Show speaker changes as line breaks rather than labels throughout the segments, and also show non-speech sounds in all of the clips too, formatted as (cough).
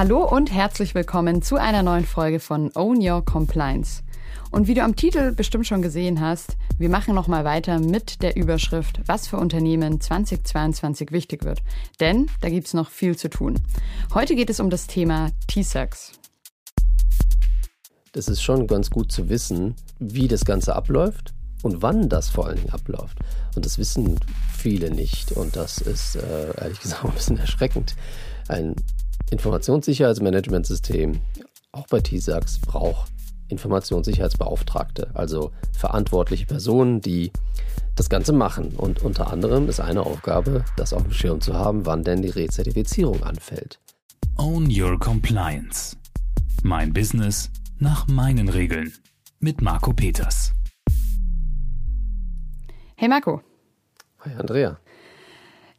Hallo und herzlich willkommen zu einer neuen Folge von Own Your Compliance. Und wie du am Titel bestimmt schon gesehen hast, wir machen nochmal weiter mit der Überschrift, was für Unternehmen 2022 wichtig wird. Denn da gibt es noch viel zu tun. Heute geht es um das Thema T-Sax.
Das ist schon ganz gut zu wissen, wie das Ganze abläuft und wann das vor allen Dingen abläuft. Und das wissen viele nicht. Und das ist äh, ehrlich gesagt (laughs) ein bisschen erschreckend. Ein Informationssicherheitsmanagementsystem, auch bei TISAX, braucht Informationssicherheitsbeauftragte, also verantwortliche Personen, die das Ganze machen. Und unter anderem ist eine Aufgabe, das auf dem Schirm zu haben, wann denn die Rezertifizierung anfällt.
Own Your Compliance. Mein Business nach meinen Regeln. Mit Marco Peters.
Hey Marco.
Hi Andrea.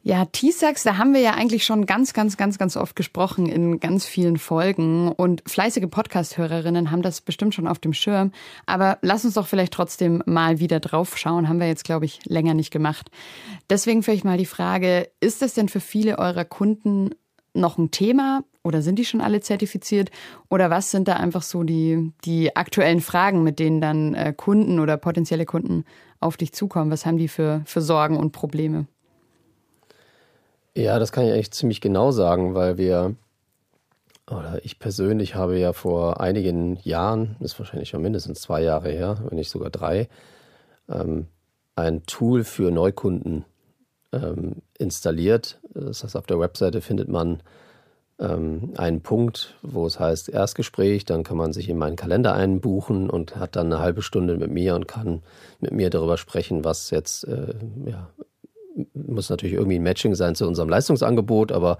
Ja, T-Sax, da haben wir ja eigentlich schon ganz, ganz, ganz, ganz oft gesprochen in ganz vielen Folgen und fleißige Podcast-Hörerinnen haben das bestimmt schon auf dem Schirm. Aber lass uns doch vielleicht trotzdem mal wieder drauf schauen. Haben wir jetzt, glaube ich, länger nicht gemacht. Deswegen vielleicht mal die Frage, ist das denn für viele eurer Kunden noch ein Thema oder sind die schon alle zertifiziert? Oder was sind da einfach so die, die aktuellen Fragen, mit denen dann äh, Kunden oder potenzielle Kunden auf dich zukommen? Was haben die für, für Sorgen und Probleme?
Ja, das kann ich eigentlich ziemlich genau sagen, weil wir, oder ich persönlich habe ja vor einigen Jahren, ist wahrscheinlich schon mindestens zwei Jahre her, wenn nicht sogar drei, ähm, ein Tool für Neukunden ähm, installiert. Das heißt, auf der Webseite findet man ähm, einen Punkt, wo es heißt Erstgespräch, dann kann man sich in meinen Kalender einbuchen und hat dann eine halbe Stunde mit mir und kann mit mir darüber sprechen, was jetzt äh, ja, muss natürlich irgendwie ein Matching sein zu unserem Leistungsangebot, aber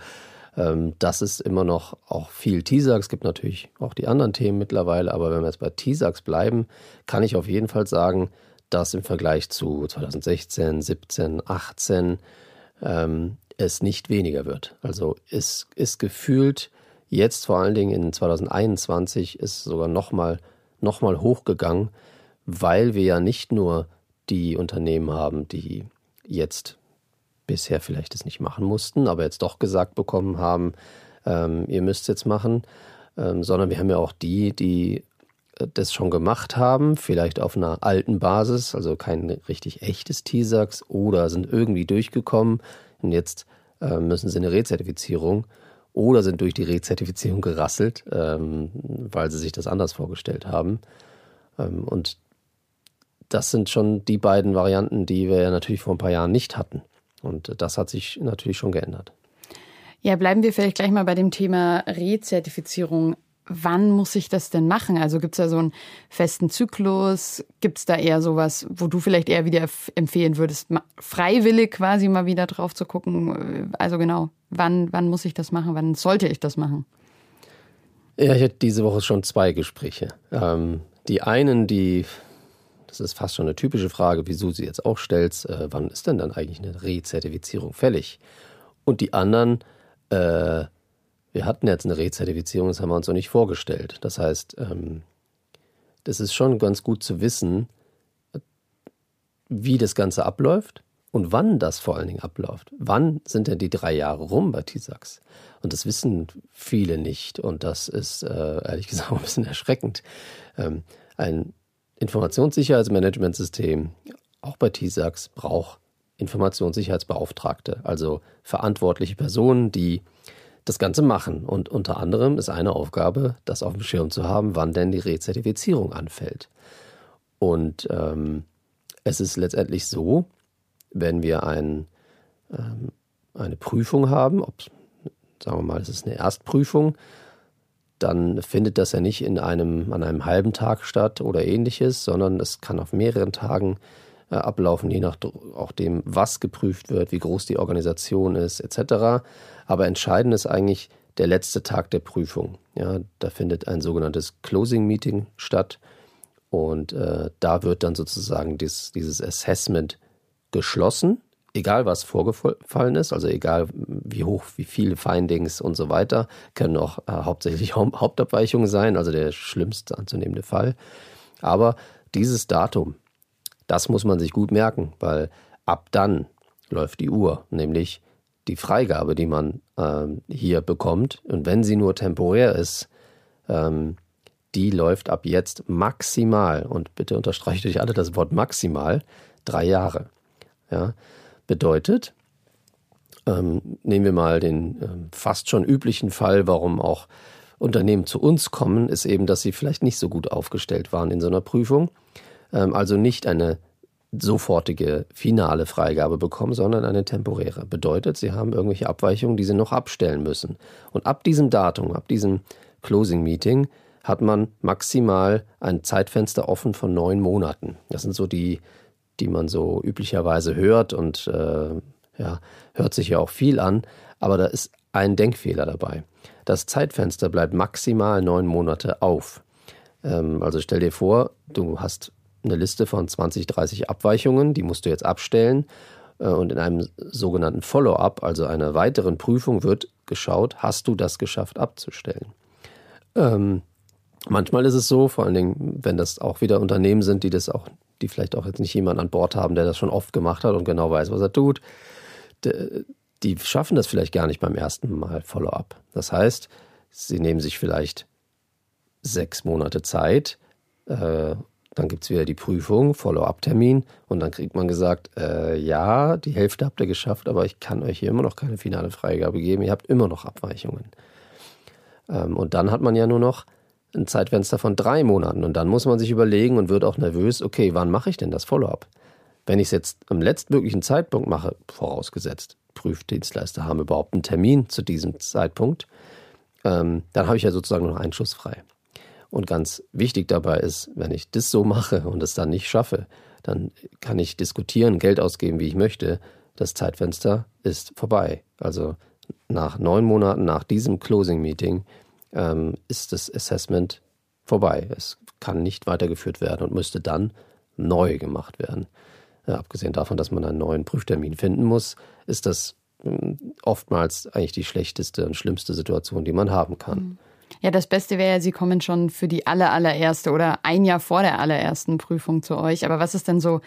ähm, das ist immer noch auch viel Teaser. Es gibt natürlich auch die anderen Themen mittlerweile, aber wenn wir jetzt bei Teasers bleiben, kann ich auf jeden Fall sagen, dass im Vergleich zu 2016, 17, 18 ähm, es nicht weniger wird. Also es ist gefühlt jetzt vor allen Dingen in 2021 ist sogar nochmal noch mal hochgegangen, weil wir ja nicht nur die Unternehmen haben, die jetzt bisher vielleicht es nicht machen mussten, aber jetzt doch gesagt bekommen haben, ähm, ihr müsst jetzt machen, ähm, sondern wir haben ja auch die, die äh, das schon gemacht haben, vielleicht auf einer alten Basis, also kein richtig echtes TISAX oder sind irgendwie durchgekommen und jetzt äh, müssen sie eine Rezertifizierung oder sind durch die Rezertifizierung gerasselt, ähm, weil sie sich das anders vorgestellt haben. Ähm, und das sind schon die beiden Varianten, die wir ja natürlich vor ein paar Jahren nicht hatten. Und das hat sich natürlich schon geändert.
Ja, bleiben wir vielleicht gleich mal bei dem Thema Rezertifizierung. Wann muss ich das denn machen? Also gibt es da so einen festen Zyklus? Gibt es da eher sowas, wo du vielleicht eher wieder empfehlen würdest, freiwillig quasi mal wieder drauf zu gucken? Also genau, wann, wann muss ich das machen? Wann sollte ich das machen?
Ja, ich hatte diese Woche schon zwei Gespräche. Ähm, die einen, die das ist fast schon eine typische Frage, wieso sie jetzt auch stellst, äh, wann ist denn dann eigentlich eine Rezertifizierung fällig? Und die anderen, äh, wir hatten jetzt eine Rezertifizierung, das haben wir uns noch nicht vorgestellt. Das heißt, ähm, das ist schon ganz gut zu wissen, wie das Ganze abläuft und wann das vor allen Dingen abläuft. Wann sind denn die drei Jahre rum bei TISAX? Und das wissen viele nicht. Und das ist äh, ehrlich (laughs) gesagt ein bisschen erschreckend. Ähm, ein Informationssicherheitsmanagementsystem, auch bei TISAX, braucht Informationssicherheitsbeauftragte, also verantwortliche Personen, die das Ganze machen. Und unter anderem ist eine Aufgabe, das auf dem Schirm zu haben, wann denn die Rezertifizierung anfällt. Und ähm, es ist letztendlich so, wenn wir ein, ähm, eine Prüfung haben, ob, sagen wir mal, es ist eine Erstprüfung, dann findet das ja nicht in einem, an einem halben Tag statt oder ähnliches, sondern es kann auf mehreren Tagen äh, ablaufen, je nach auch dem, was geprüft wird, wie groß die Organisation ist, etc. Aber entscheidend ist eigentlich der letzte Tag der Prüfung. Ja, da findet ein sogenanntes Closing Meeting statt und äh, da wird dann sozusagen dies, dieses Assessment geschlossen egal was vorgefallen ist, also egal wie hoch, wie viele Findings und so weiter, können auch äh, hauptsächlich (laughs) Hauptabweichungen sein, also der schlimmste anzunehmende Fall. Aber dieses Datum, das muss man sich gut merken, weil ab dann läuft die Uhr, nämlich die Freigabe, die man ähm, hier bekommt, und wenn sie nur temporär ist, ähm, die läuft ab jetzt maximal, und bitte unterstreicht euch alle das Wort maximal, drei Jahre. Ja, bedeutet, ähm, nehmen wir mal den ähm, fast schon üblichen Fall, warum auch Unternehmen zu uns kommen, ist eben, dass sie vielleicht nicht so gut aufgestellt waren in so einer Prüfung. Ähm, also nicht eine sofortige finale Freigabe bekommen, sondern eine temporäre. Bedeutet, sie haben irgendwelche Abweichungen, die sie noch abstellen müssen. Und ab diesem Datum, ab diesem Closing Meeting, hat man maximal ein Zeitfenster offen von neun Monaten. Das sind so die, die man so üblicherweise hört und äh, ja, hört sich ja auch viel an, aber da ist ein Denkfehler dabei. Das Zeitfenster bleibt maximal neun Monate auf. Ähm, also stell dir vor, du hast eine Liste von 20, 30 Abweichungen, die musst du jetzt abstellen. Äh, und in einem sogenannten Follow-up, also einer weiteren Prüfung, wird geschaut, hast du das geschafft abzustellen. Ähm, manchmal ist es so, vor allen Dingen, wenn das auch wieder Unternehmen sind, die das auch, die vielleicht auch jetzt nicht jemand an Bord haben, der das schon oft gemacht hat und genau weiß, was er tut, die schaffen das vielleicht gar nicht beim ersten Mal Follow-up. Das heißt, sie nehmen sich vielleicht sechs Monate Zeit, äh, dann gibt es wieder die Prüfung, Follow-up-Termin und dann kriegt man gesagt, äh, ja, die Hälfte habt ihr geschafft, aber ich kann euch hier immer noch keine finale Freigabe geben, ihr habt immer noch Abweichungen. Ähm, und dann hat man ja nur noch ein Zeitfenster von drei Monaten und dann muss man sich überlegen und wird auch nervös, okay, wann mache ich denn das Follow-up? Wenn ich es jetzt am letztmöglichen Zeitpunkt mache, vorausgesetzt, Prüfdienstleister haben überhaupt einen Termin zu diesem Zeitpunkt, ähm, dann habe ich ja sozusagen noch einen Schuss frei. Und ganz wichtig dabei ist, wenn ich das so mache und es dann nicht schaffe, dann kann ich diskutieren, Geld ausgeben, wie ich möchte. Das Zeitfenster ist vorbei. Also nach neun Monaten nach diesem Closing Meeting ähm, ist das Assessment vorbei. Es kann nicht weitergeführt werden und müsste dann neu gemacht werden. Äh, abgesehen davon, dass man einen neuen Prüftermin finden muss, ist das äh, oftmals eigentlich die schlechteste und schlimmste Situation, die man haben kann. Mhm.
Ja, das Beste wäre ja, Sie kommen schon für die aller, allererste oder ein Jahr vor der allerersten Prüfung zu euch. Aber was ist denn so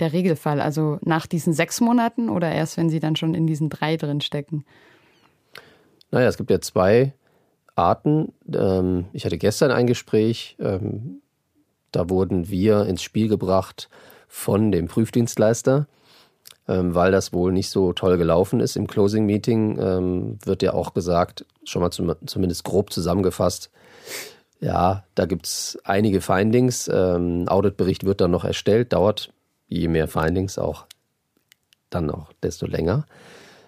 der Regelfall? Also nach diesen sechs Monaten oder erst, wenn Sie dann schon in diesen drei drin stecken?
Naja, es gibt ja zwei Arten. Ähm, ich hatte gestern ein Gespräch, ähm, da wurden wir ins Spiel gebracht von dem Prüfdienstleister ähm, weil das wohl nicht so toll gelaufen ist. Im Closing Meeting ähm, wird ja auch gesagt, schon mal zum, zumindest grob zusammengefasst, ja, da gibt es einige Findings. Ähm, Auditbericht wird dann noch erstellt, dauert je mehr Findings auch dann auch desto länger.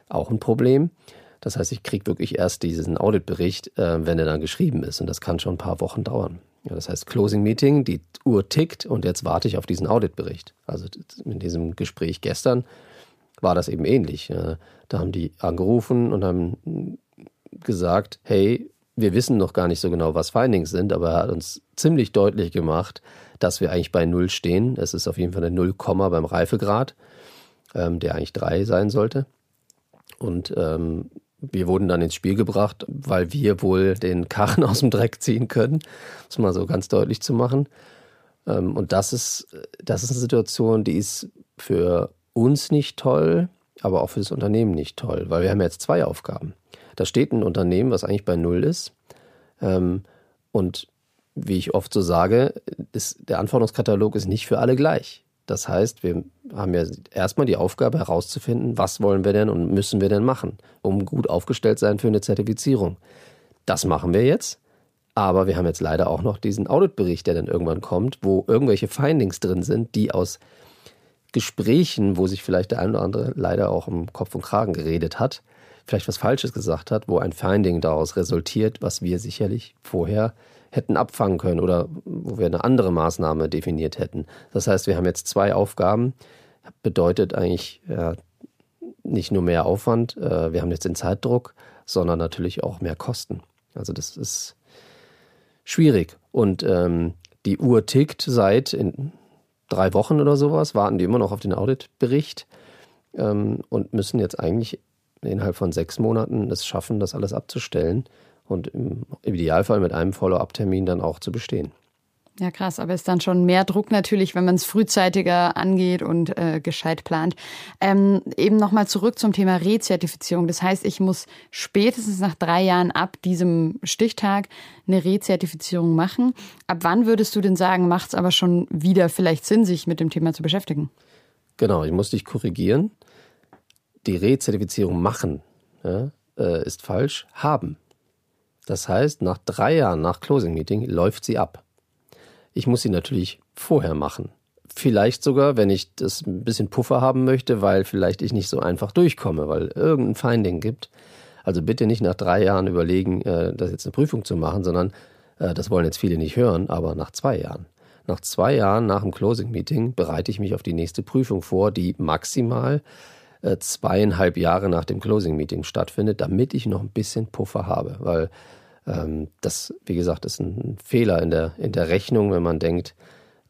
Auch ein Problem. Das heißt, ich kriege wirklich erst diesen Auditbericht, äh, wenn er dann geschrieben ist. Und das kann schon ein paar Wochen dauern. Ja, das heißt, Closing Meeting, die Uhr tickt und jetzt warte ich auf diesen Auditbericht. Also in diesem Gespräch gestern war das eben ähnlich. Da haben die angerufen und haben gesagt, hey, wir wissen noch gar nicht so genau, was Findings sind, aber er hat uns ziemlich deutlich gemacht, dass wir eigentlich bei Null stehen. Es ist auf jeden Fall eine Null Komma beim Reifegrad, ähm, der eigentlich drei sein sollte. Und ähm, wir wurden dann ins Spiel gebracht, weil wir wohl den Karren (laughs) aus dem Dreck ziehen können, das mal so ganz deutlich zu machen. Ähm, und das ist, das ist eine Situation, die ist für uns nicht toll, aber auch für das Unternehmen nicht toll, weil wir haben jetzt zwei Aufgaben. Da steht ein Unternehmen, was eigentlich bei Null ist. Ähm, und wie ich oft so sage, ist, der Anforderungskatalog ist nicht für alle gleich. Das heißt, wir haben ja erstmal die Aufgabe herauszufinden, was wollen wir denn und müssen wir denn machen, um gut aufgestellt sein für eine Zertifizierung. Das machen wir jetzt, aber wir haben jetzt leider auch noch diesen Auditbericht, der dann irgendwann kommt, wo irgendwelche Findings drin sind, die aus Gesprächen, wo sich vielleicht der ein oder andere leider auch im Kopf und Kragen geredet hat, vielleicht was Falsches gesagt hat, wo ein Finding daraus resultiert, was wir sicherlich vorher hätten abfangen können oder wo wir eine andere Maßnahme definiert hätten. Das heißt, wir haben jetzt zwei Aufgaben. Bedeutet eigentlich ja, nicht nur mehr Aufwand, äh, wir haben jetzt den Zeitdruck, sondern natürlich auch mehr Kosten. Also das ist schwierig. Und ähm, die Uhr tickt seit in drei Wochen oder sowas, warten die immer noch auf den Auditbericht ähm, und müssen jetzt eigentlich innerhalb von sechs Monaten es schaffen, das alles abzustellen und im Idealfall mit einem Follow-up-Termin dann auch zu bestehen.
Ja, krass, aber ist dann schon mehr Druck natürlich, wenn man es frühzeitiger angeht und äh, gescheit plant. Ähm, eben nochmal zurück zum Thema Rezertifizierung. Das heißt, ich muss spätestens nach drei Jahren ab diesem Stichtag eine Rezertifizierung machen. Ab wann würdest du denn sagen, macht es aber schon wieder vielleicht Sinn, sich mit dem Thema zu beschäftigen?
Genau, ich muss dich korrigieren. Die Rezertifizierung machen ja, äh, ist falsch. Haben. Das heißt, nach drei Jahren nach Closing Meeting läuft sie ab. Ich muss sie natürlich vorher machen. Vielleicht sogar, wenn ich das ein bisschen Puffer haben möchte, weil vielleicht ich nicht so einfach durchkomme, weil irgendein Finding gibt. Also bitte nicht nach drei Jahren überlegen, äh, das jetzt eine Prüfung zu machen, sondern äh, das wollen jetzt viele nicht hören, aber nach zwei Jahren. Nach zwei Jahren nach dem Closing Meeting bereite ich mich auf die nächste Prüfung vor, die maximal äh, zweieinhalb Jahre nach dem Closing Meeting stattfindet, damit ich noch ein bisschen Puffer habe, weil ähm, das, wie gesagt, ist ein Fehler in der, in der Rechnung, wenn man denkt,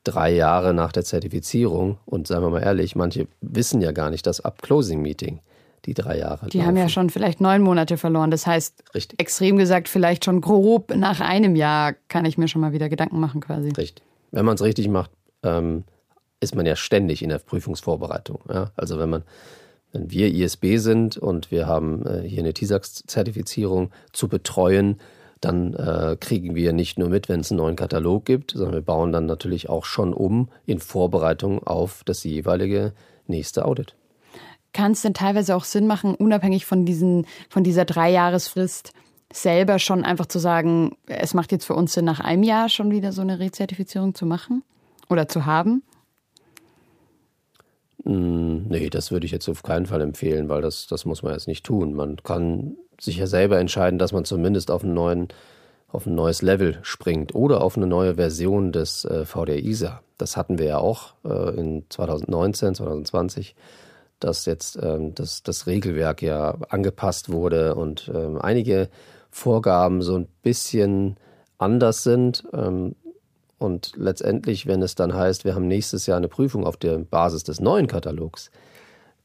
drei Jahre nach der Zertifizierung. Und seien wir mal ehrlich, manche wissen ja gar nicht, dass ab Closing Meeting die drei Jahre.
Die laufen. haben ja schon vielleicht neun Monate verloren. Das heißt,
Richtig.
extrem gesagt, vielleicht schon grob nach einem Jahr kann ich mir schon mal wieder Gedanken machen quasi.
Richtig. Wenn man es richtig macht, ähm, ist man ja ständig in der Prüfungsvorbereitung. Ja? Also wenn man wenn wir ISB sind und wir haben äh, hier eine TISAX-Zertifizierung zu betreuen, dann äh, kriegen wir nicht nur mit, wenn es einen neuen Katalog gibt, sondern wir bauen dann natürlich auch schon um in Vorbereitung auf das jeweilige nächste Audit.
Kann es denn teilweise auch Sinn machen, unabhängig von, diesen, von dieser Dreijahresfrist, selber schon einfach zu sagen, es macht jetzt für uns Sinn, nach einem Jahr schon wieder so eine Rezertifizierung zu machen oder zu haben?
Hm, nee, das würde ich jetzt auf keinen Fall empfehlen, weil das, das muss man jetzt nicht tun. Man kann sich ja selber entscheiden, dass man zumindest auf, einen neuen, auf ein neues Level springt oder auf eine neue Version des äh, VDR ISA. Das hatten wir ja auch äh, in 2019, 2020, dass jetzt ähm, das, das Regelwerk ja angepasst wurde und ähm, einige Vorgaben so ein bisschen anders sind. Ähm, und letztendlich, wenn es dann heißt, wir haben nächstes Jahr eine Prüfung auf der Basis des neuen Katalogs,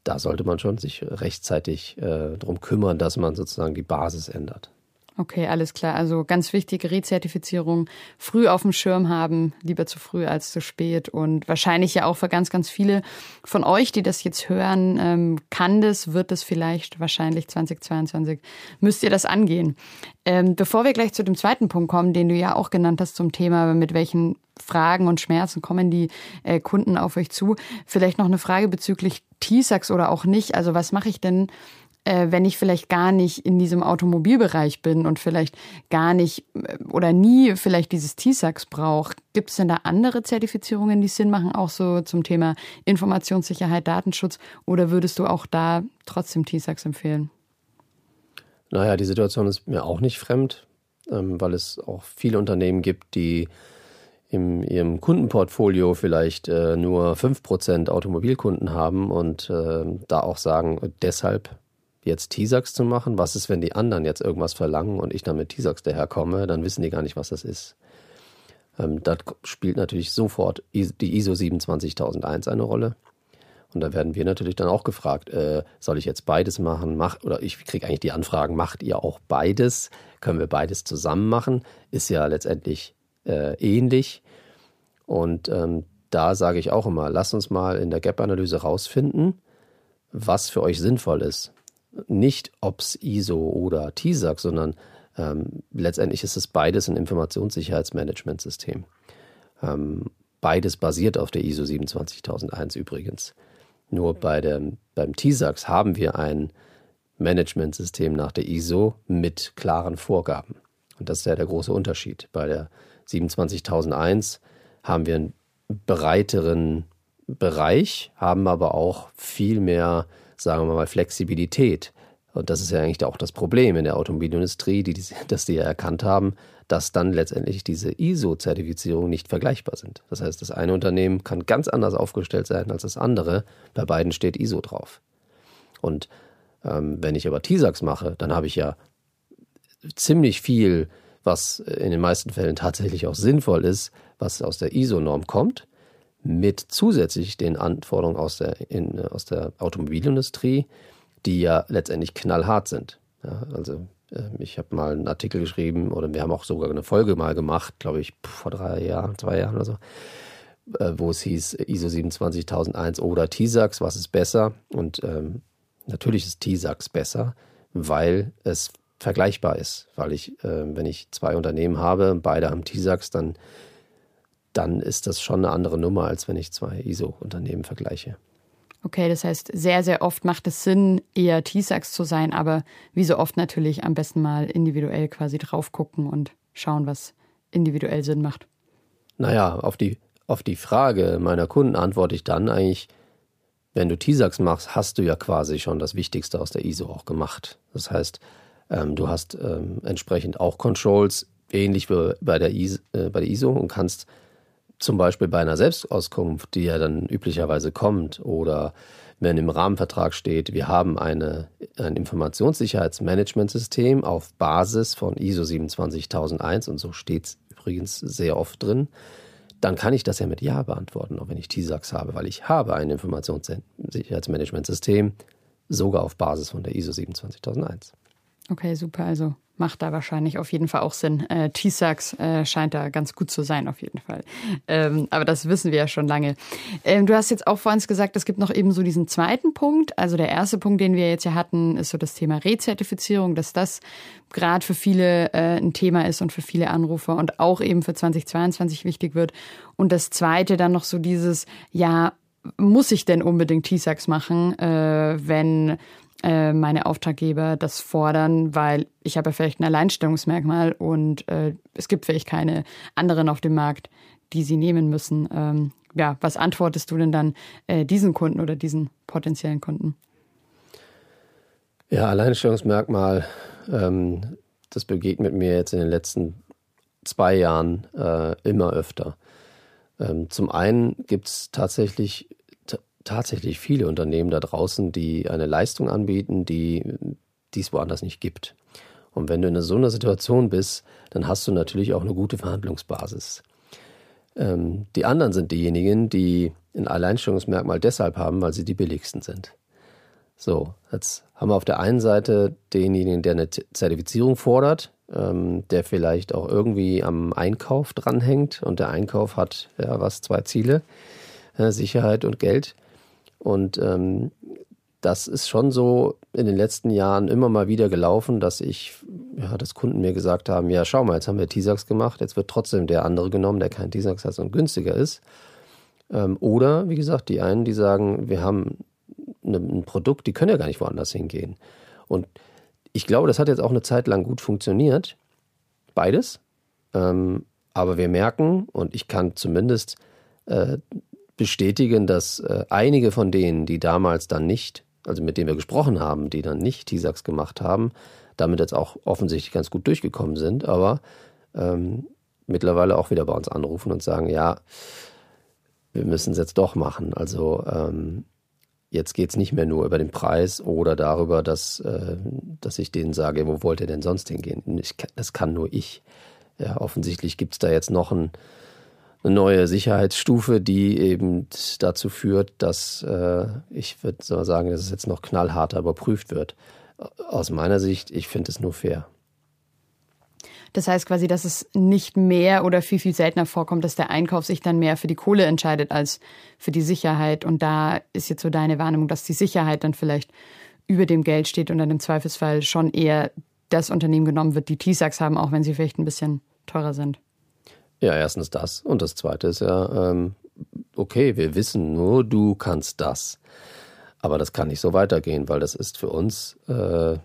da sollte man schon sich rechtzeitig äh, darum kümmern, dass man sozusagen die Basis ändert.
Okay, alles klar. Also ganz wichtige Rezertifizierung. Früh auf dem Schirm haben, lieber zu früh als zu spät. Und wahrscheinlich ja auch für ganz, ganz viele von euch, die das jetzt hören, ähm, kann das, wird es vielleicht wahrscheinlich 2022, müsst ihr das angehen. Ähm, bevor wir gleich zu dem zweiten Punkt kommen, den du ja auch genannt hast zum Thema, mit welchen Fragen und Schmerzen kommen die äh, Kunden auf euch zu, vielleicht noch eine Frage bezüglich TISAX oder auch nicht. Also was mache ich denn, wenn ich vielleicht gar nicht in diesem Automobilbereich bin und vielleicht gar nicht äh, oder nie vielleicht dieses TISAX brauche, gibt es denn da andere Zertifizierungen, die Sinn machen, auch so zum Thema Informationssicherheit, Datenschutz? Oder würdest du auch da trotzdem TISAX empfehlen?
Naja, die Situation ist mir auch nicht fremd, ähm, weil es auch viele Unternehmen gibt, die in ihrem Kundenportfolio vielleicht äh, nur 5% Automobilkunden haben und äh, da auch sagen, deshalb jetzt T-Sax zu machen. Was ist, wenn die anderen jetzt irgendwas verlangen und ich dann mit T-Sax daherkomme? Dann wissen die gar nicht, was das ist. Ähm, da spielt natürlich sofort die ISO 27001 eine Rolle. Und da werden wir natürlich dann auch gefragt, äh, soll ich jetzt beides machen? Mach, oder ich kriege eigentlich die Anfragen, macht ihr auch beides? Können wir beides zusammen machen? Ist ja letztendlich äh, ähnlich. Und ähm, da sage ich auch immer, lasst uns mal in der Gap-Analyse rausfinden, was für euch sinnvoll ist nicht, ob es ISO oder TISAX, sondern ähm, letztendlich ist es beides ein Informationssicherheitsmanagementsystem. Ähm, beides basiert auf der ISO 27001 übrigens. Nur bei dem, beim TISAX haben wir ein Managementsystem nach der ISO mit klaren Vorgaben. Und das ist ja der große Unterschied. Bei der 27001 haben wir einen breiteren Bereich, haben aber auch viel mehr sagen wir mal, Flexibilität. Und das ist ja eigentlich auch das Problem in der Automobilindustrie, die, (laughs) dass die ja erkannt haben, dass dann letztendlich diese ISO-Zertifizierungen nicht vergleichbar sind. Das heißt, das eine Unternehmen kann ganz anders aufgestellt sein als das andere. Bei beiden steht ISO drauf. Und ähm, wenn ich aber TISAX mache, dann habe ich ja ziemlich viel, was in den meisten Fällen tatsächlich auch sinnvoll ist, was aus der ISO-Norm kommt mit zusätzlich den Anforderungen aus der, in, aus der Automobilindustrie, die ja letztendlich knallhart sind. Ja, also Ähm, ich habe mal einen Artikel geschrieben oder wir haben auch sogar eine Folge mal gemacht, glaube ich, vor drei Jahren, zwei Jahren oder so, äh, wo es hieß ISO 27001 oder TISAX, was ist besser? Und ähm, natürlich ist TISAX besser, weil es vergleichbar ist. Weil ich, äh, wenn ich zwei Unternehmen habe, beide haben TISAX, dann, dann ist das schon eine andere Nummer, als wenn ich zwei ISO-Unternehmen vergleiche.
Okay, das heißt, sehr, sehr oft macht es Sinn, eher T-Sax zu sein, aber wie so oft natürlich am besten mal individuell quasi drauf gucken und schauen, was individuell Sinn macht.
Naja, auf die, auf die Frage meiner Kunden antworte ich dann eigentlich, wenn du T-Sax machst, hast du ja quasi schon das Wichtigste aus der ISO auch gemacht. Das heißt, ähm, du hast ähm, entsprechend auch Controls, ähnlich wie bei der, ISO, äh, bei der ISO und kannst zum Beispiel bei einer Selbstauskunft, die ja dann üblicherweise kommt, oder wenn im Rahmenvertrag steht, wir haben eine, ein Informationssicherheitsmanagementsystem auf Basis von ISO 27001 und so steht es übrigens sehr oft drin, dann kann ich das ja mit Ja beantworten, auch wenn ich TISAX habe, weil ich habe ein Informationssicherheitsmanagementsystem, sogar auf Basis von der ISO 27001.
Okay, super. Also macht da wahrscheinlich auf jeden Fall auch Sinn. Äh, T-Sax äh, scheint da ganz gut zu sein, auf jeden Fall. Ähm, aber das wissen wir ja schon lange. Ähm, du hast jetzt auch vorhin gesagt, es gibt noch eben so diesen zweiten Punkt. Also der erste Punkt, den wir jetzt ja hatten, ist so das Thema Rezertifizierung, dass das gerade für viele äh, ein Thema ist und für viele Anrufer und auch eben für 2022 wichtig wird. Und das zweite dann noch so dieses, ja, muss ich denn unbedingt T-Sax machen, äh, wenn äh, meine Auftraggeber das fordern, weil ich habe ja vielleicht ein Alleinstellungsmerkmal und äh, es gibt vielleicht keine anderen auf dem Markt, die sie nehmen müssen. Ähm, ja, was antwortest du denn dann äh, diesen Kunden oder diesen potenziellen Kunden?
Ja, Alleinstellungsmerkmal, ähm, das begegnet mir jetzt in den letzten zwei Jahren äh, immer öfter. Ähm, zum einen gibt es tatsächlich tatsächlich viele Unternehmen da draußen, die eine Leistung anbieten, die es woanders nicht gibt. Und wenn du in so einer Situation bist, dann hast du natürlich auch eine gute Verhandlungsbasis. Ähm, die anderen sind diejenigen, die ein Alleinstellungsmerkmal deshalb haben, weil sie die billigsten sind. So, jetzt haben wir auf der einen Seite denjenigen, der eine Zertifizierung fordert, ähm, der vielleicht auch irgendwie am Einkauf dranhängt und der Einkauf hat ja was, zwei Ziele, ja, Sicherheit und Geld. Und ähm, das ist schon so in den letzten Jahren immer mal wieder gelaufen, dass ich, ja, dass Kunden mir gesagt haben, ja, schau mal, jetzt haben wir T-Sax gemacht, jetzt wird trotzdem der andere genommen, der kein T-Sax hat und günstiger ist. Ähm, oder, wie gesagt, die einen, die sagen, wir haben eine, ein Produkt, die können ja gar nicht woanders hingehen. Und ich glaube, das hat jetzt auch eine Zeit lang gut funktioniert. Beides. Ähm, aber wir merken, und ich kann zumindest äh, bestätigen, dass äh, einige von denen, die damals dann nicht, also mit denen wir gesprochen haben, die dann nicht TISAX gemacht haben, damit jetzt auch offensichtlich ganz gut durchgekommen sind, aber ähm, mittlerweile auch wieder bei uns anrufen und sagen, ja, wir müssen es jetzt doch machen. Also ähm, jetzt geht es nicht mehr nur über den Preis oder darüber, dass, äh, dass ich denen sage, wo wollt ihr denn sonst hingehen? Ich, das kann nur ich. Ja, offensichtlich gibt es da jetzt noch ein eine neue Sicherheitsstufe, die eben dazu führt, dass äh, ich würde sagen, dass es jetzt noch knallharter überprüft wird. Aus meiner Sicht, ich finde es nur fair.
Das heißt quasi, dass es nicht mehr oder viel, viel seltener vorkommt, dass der Einkauf sich dann mehr für die Kohle entscheidet als für die Sicherheit. Und da ist jetzt so deine Wahrnehmung, dass die Sicherheit dann vielleicht über dem Geld steht und dann im Zweifelsfall schon eher das Unternehmen genommen wird, die T-Sax haben, auch wenn sie vielleicht ein bisschen teurer sind.
Ja, erstens das. Und das Zweite ist ja, ähm, okay, wir wissen nur, du kannst das. Aber das kann nicht so weitergehen, weil das ist für uns, äh,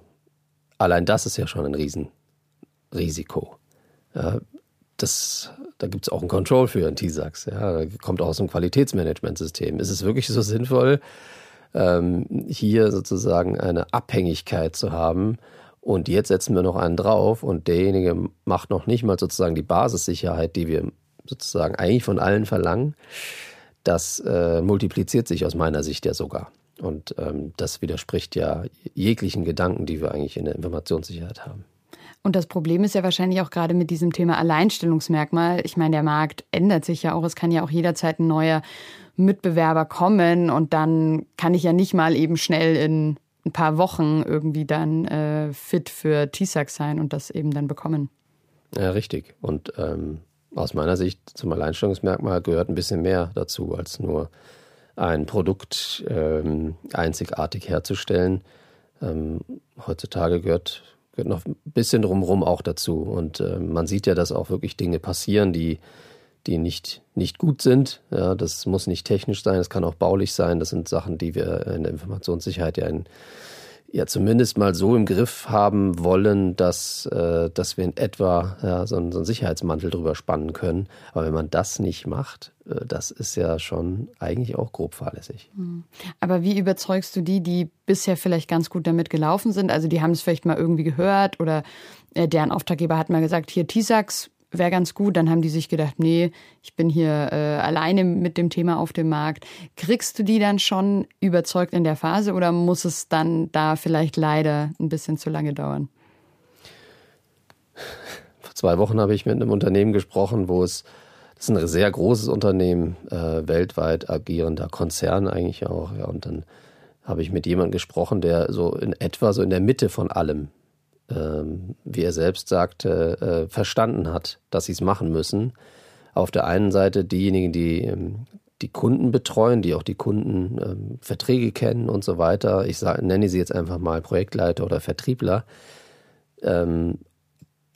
allein das ist ja schon ein Riesenrisiko. Ja, das, da gibt es auch ein Control für ein TISAX. Ja, kommt auch aus dem Qualitätsmanagementsystem. Ist es wirklich so sinnvoll, ähm, hier sozusagen eine Abhängigkeit zu haben und jetzt setzen wir noch einen drauf und derjenige macht noch nicht mal sozusagen die Basissicherheit, die wir sozusagen eigentlich von allen verlangen. Das äh, multipliziert sich aus meiner Sicht ja sogar. Und ähm, das widerspricht ja jeglichen Gedanken, die wir eigentlich in der Informationssicherheit haben.
Und das Problem ist ja wahrscheinlich auch gerade mit diesem Thema Alleinstellungsmerkmal. Ich meine, der Markt ändert sich ja auch. Es kann ja auch jederzeit ein neuer Mitbewerber kommen und dann kann ich ja nicht mal eben schnell in ein paar Wochen irgendwie dann äh, fit für TISAC sein und das eben dann bekommen.
Ja, richtig. Und ähm, aus meiner Sicht zum Alleinstellungsmerkmal gehört ein bisschen mehr dazu, als nur ein Produkt ähm, einzigartig herzustellen. Ähm, heutzutage gehört, gehört noch ein bisschen drumherum auch dazu. Und äh, man sieht ja, dass auch wirklich Dinge passieren, die, die nicht, nicht gut sind. Ja, das muss nicht technisch sein, es kann auch baulich sein. Das sind Sachen, die wir in der Informationssicherheit ja in ja zumindest mal so im Griff haben wollen, dass, äh, dass wir in etwa ja, so, einen, so einen Sicherheitsmantel drüber spannen können. Aber wenn man das nicht macht, äh, das ist ja schon eigentlich auch grob fahrlässig. Hm.
Aber wie überzeugst du die, die bisher vielleicht ganz gut damit gelaufen sind? Also die haben es vielleicht mal irgendwie gehört oder äh, deren Auftraggeber hat mal gesagt, hier TISAX, wäre ganz gut. Dann haben die sich gedacht, nee, ich bin hier äh, alleine mit dem Thema auf dem Markt. Kriegst du die dann schon überzeugt in der Phase oder muss es dann da vielleicht leider ein bisschen zu lange dauern?
Vor zwei Wochen habe ich mit einem Unternehmen gesprochen, wo es, das ist ein sehr großes Unternehmen, äh, weltweit agierender Konzern eigentlich auch. Ja, und dann habe ich mit jemandem gesprochen, der so in etwa so in der Mitte von allem ähm, wie er selbst sagte, äh, verstanden hat, dass sie es machen müssen. Auf der einen Seite diejenigen, die ähm, die Kunden betreuen, die auch die Kundenverträge ähm, kennen und so weiter. Ich sage, nenne sie jetzt einfach mal Projektleiter oder Vertriebler.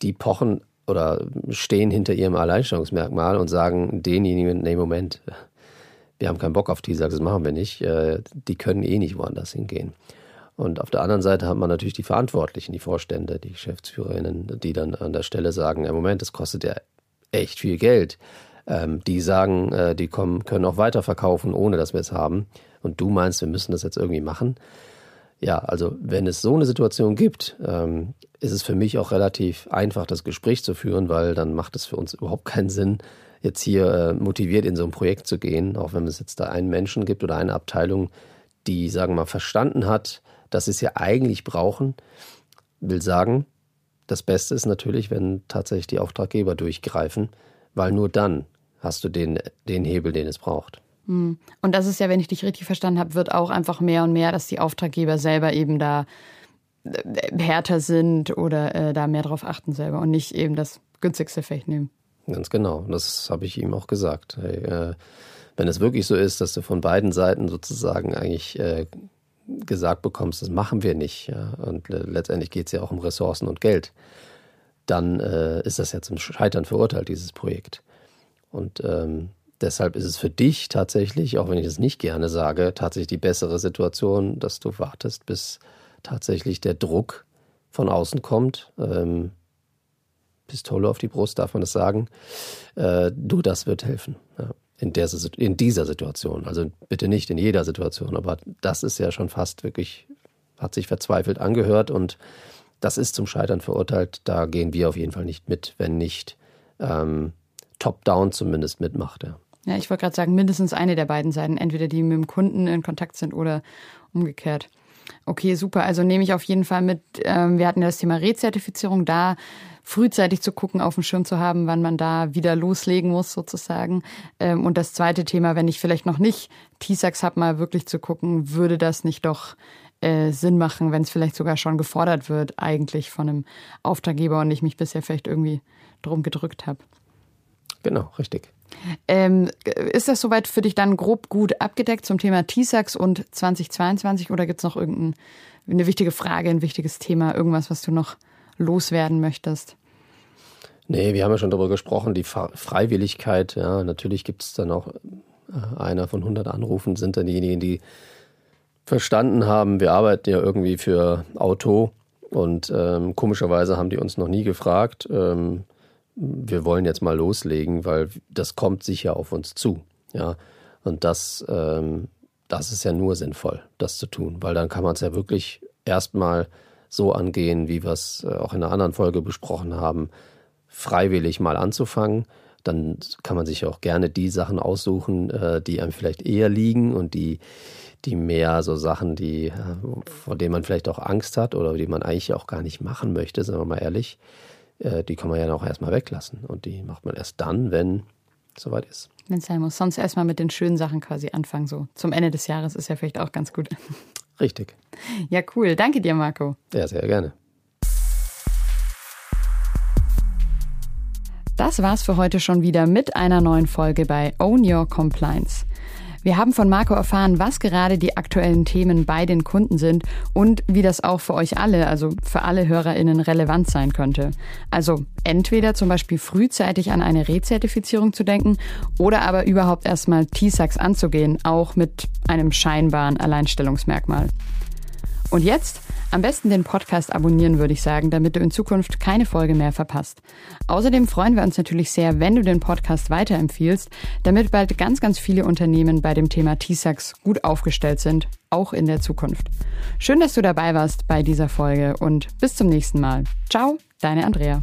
die pochen oder stehen hinter ihrem Alleinstellungsmerkmal und sagen denjenigen, nee, Moment, wir haben keinen Bock auf die, das machen wir nicht. Äh, die können eh nicht woanders hingehen. Und auf der anderen Seite hat man natürlich die Verantwortlichen, die Vorstände, die Geschäftsführerinnen, die dann an der Stelle sagen, im Moment, das kostet ja echt viel Geld. Ähm, die sagen, äh, die kommen, können auch weiterverkaufen, ohne dass wir es haben. Und du meinst, wir müssen das jetzt irgendwie machen. Ja, also wenn es so eine Situation gibt, ähm, ist es für mich auch relativ einfach, das Gespräch zu führen, weil dann macht es für uns überhaupt keinen Sinn, jetzt hier äh, motiviert in so ein Projekt zu gehen, auch wenn es jetzt da einen Menschen gibt oder eine Abteilung, die, sagen wir mal, verstanden hat, dass sie es ja eigentlich brauchen. Will sagen, das Beste ist natürlich, wenn tatsächlich die Auftraggeber durchgreifen, weil nur dann hast du den, den Hebel, den es braucht.
Hm. Und das ist ja, wenn ich dich richtig verstanden habe, wird auch einfach mehr und mehr, dass die Auftraggeber selber eben da äh, härter sind oder äh, da mehr drauf achten selber und nicht eben das günstigste Fecht nehmen.
Ganz genau. Das habe ich ihm auch gesagt. Hey, äh, wenn es wirklich so ist, dass du von beiden Seiten sozusagen eigentlich äh, gesagt bekommst, das machen wir nicht, ja, und letztendlich geht es ja auch um Ressourcen und Geld, dann äh, ist das ja zum Scheitern verurteilt, dieses Projekt. Und ähm, deshalb ist es für dich tatsächlich, auch wenn ich das nicht gerne sage, tatsächlich die bessere Situation, dass du wartest, bis tatsächlich der Druck von außen kommt. Ähm, Pistole auf die Brust, darf man das sagen. Äh, du, das wird helfen. Ja in, der, in dieser Situation. Also bitte nicht in jeder Situation, aber das ist ja schon fast wirklich, hat sich verzweifelt angehört und das ist zum Scheitern verurteilt. Da gehen wir auf jeden Fall nicht mit, wenn nicht ähm, top-down zumindest mitmacht. Ja.
ja ich wollte gerade sagen, mindestens eine der beiden Seiten, entweder die mit dem Kunden in Kontakt sind oder umgekehrt. Okay, super. Also nehme ich auf jeden Fall mit. Ähm, wir hatten ja das Thema Rezertifizierung da frühzeitig zu gucken, auf dem Schirm zu haben, wann man da wieder loslegen muss sozusagen. Ähm, und das zweite Thema, wenn ich vielleicht noch nicht T-Sax habe, mal wirklich zu gucken, würde das nicht doch äh, Sinn machen, wenn es vielleicht sogar schon gefordert wird, eigentlich von einem Auftraggeber und ich mich bisher vielleicht irgendwie drum gedrückt habe.
Genau, richtig.
Ähm, ist das soweit für dich dann grob gut abgedeckt zum Thema T-Sax und 2022 oder gibt es noch irgendeine wichtige Frage, ein wichtiges Thema, irgendwas, was du noch loswerden möchtest?
Nee, wir haben ja schon darüber gesprochen, die Freiwilligkeit. Ja, natürlich gibt es dann auch äh, einer von 100 Anrufen, sind dann diejenigen, die verstanden haben, wir arbeiten ja irgendwie für Auto und ähm, komischerweise haben die uns noch nie gefragt. Ähm, wir wollen jetzt mal loslegen, weil das kommt sicher auf uns zu. Ja, und das, ähm, das ist ja nur sinnvoll, das zu tun, weil dann kann man es ja wirklich erstmal so angehen, wie wir es äh, auch in einer anderen Folge besprochen haben, freiwillig mal anzufangen. Dann kann man sich auch gerne die Sachen aussuchen, äh, die einem vielleicht eher liegen und die, die mehr so Sachen, die, äh, vor denen man vielleicht auch Angst hat oder die man eigentlich auch gar nicht machen möchte, sagen wir mal ehrlich, die kann man ja auch erstmal weglassen. Und die macht man erst dann, wenn es soweit ist.
Wenn es sein muss. Sonst erstmal mit den schönen Sachen quasi anfangen. So zum Ende des Jahres ist ja vielleicht auch ganz gut.
Richtig.
Ja, cool. Danke dir, Marco.
Ja, sehr gerne.
Das war's für heute schon wieder mit einer neuen Folge bei Own Your Compliance. Wir haben von Marco erfahren, was gerade die aktuellen Themen bei den Kunden sind und wie das auch für euch alle, also für alle HörerInnen relevant sein könnte. Also entweder zum Beispiel frühzeitig an eine Rezertifizierung zu denken oder aber überhaupt erstmal T-Sax anzugehen, auch mit einem scheinbaren Alleinstellungsmerkmal. Und jetzt am besten den Podcast abonnieren, würde ich sagen, damit du in Zukunft keine Folge mehr verpasst. Außerdem freuen wir uns natürlich sehr, wenn du den Podcast weiterempfiehlst, damit bald ganz, ganz viele Unternehmen bei dem Thema T-Sax gut aufgestellt sind, auch in der Zukunft. Schön, dass du dabei warst bei dieser Folge und bis zum nächsten Mal. Ciao, deine Andrea.